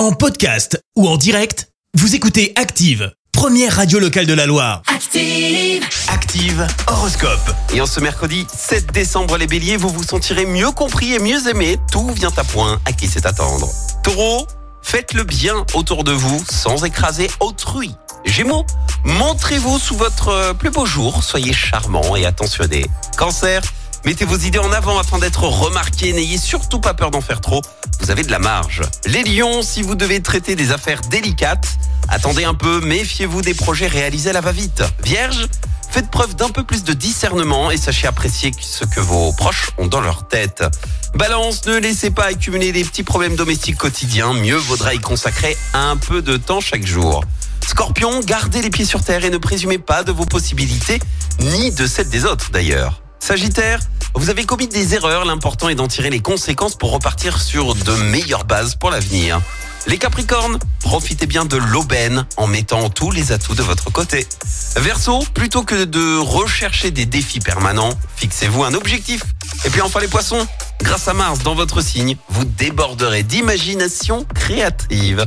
En podcast ou en direct, vous écoutez Active, première radio locale de la Loire. Active. Active Horoscope. Et en ce mercredi 7 décembre, les béliers, vous vous sentirez mieux compris et mieux aimé. Tout vient à point. À qui c'est attendre Taureau, faites le bien autour de vous sans écraser autrui. Gémeaux, montrez-vous sous votre euh, plus beau jour. Soyez charmant et attentionné. Cancer, mettez vos idées en avant afin d'être remarqué. N'ayez surtout pas peur d'en faire trop. Vous avez de la marge. Les lions, si vous devez traiter des affaires délicates, attendez un peu, méfiez-vous des projets réalisés à la va-vite. Vierge, faites preuve d'un peu plus de discernement et sachez apprécier ce que vos proches ont dans leur tête. Balance, ne laissez pas accumuler des petits problèmes domestiques quotidiens, mieux vaudra y consacrer un peu de temps chaque jour. Scorpion, gardez les pieds sur terre et ne présumez pas de vos possibilités, ni de celles des autres d'ailleurs. Sagittaire, vous avez commis des erreurs, l'important est d'en tirer les conséquences pour repartir sur de meilleures bases pour l'avenir. Les Capricornes, profitez bien de l'aubaine en mettant tous les atouts de votre côté. Verseau, plutôt que de rechercher des défis permanents, fixez-vous un objectif. Et puis enfin les Poissons, grâce à Mars dans votre signe, vous déborderez d'imagination créative.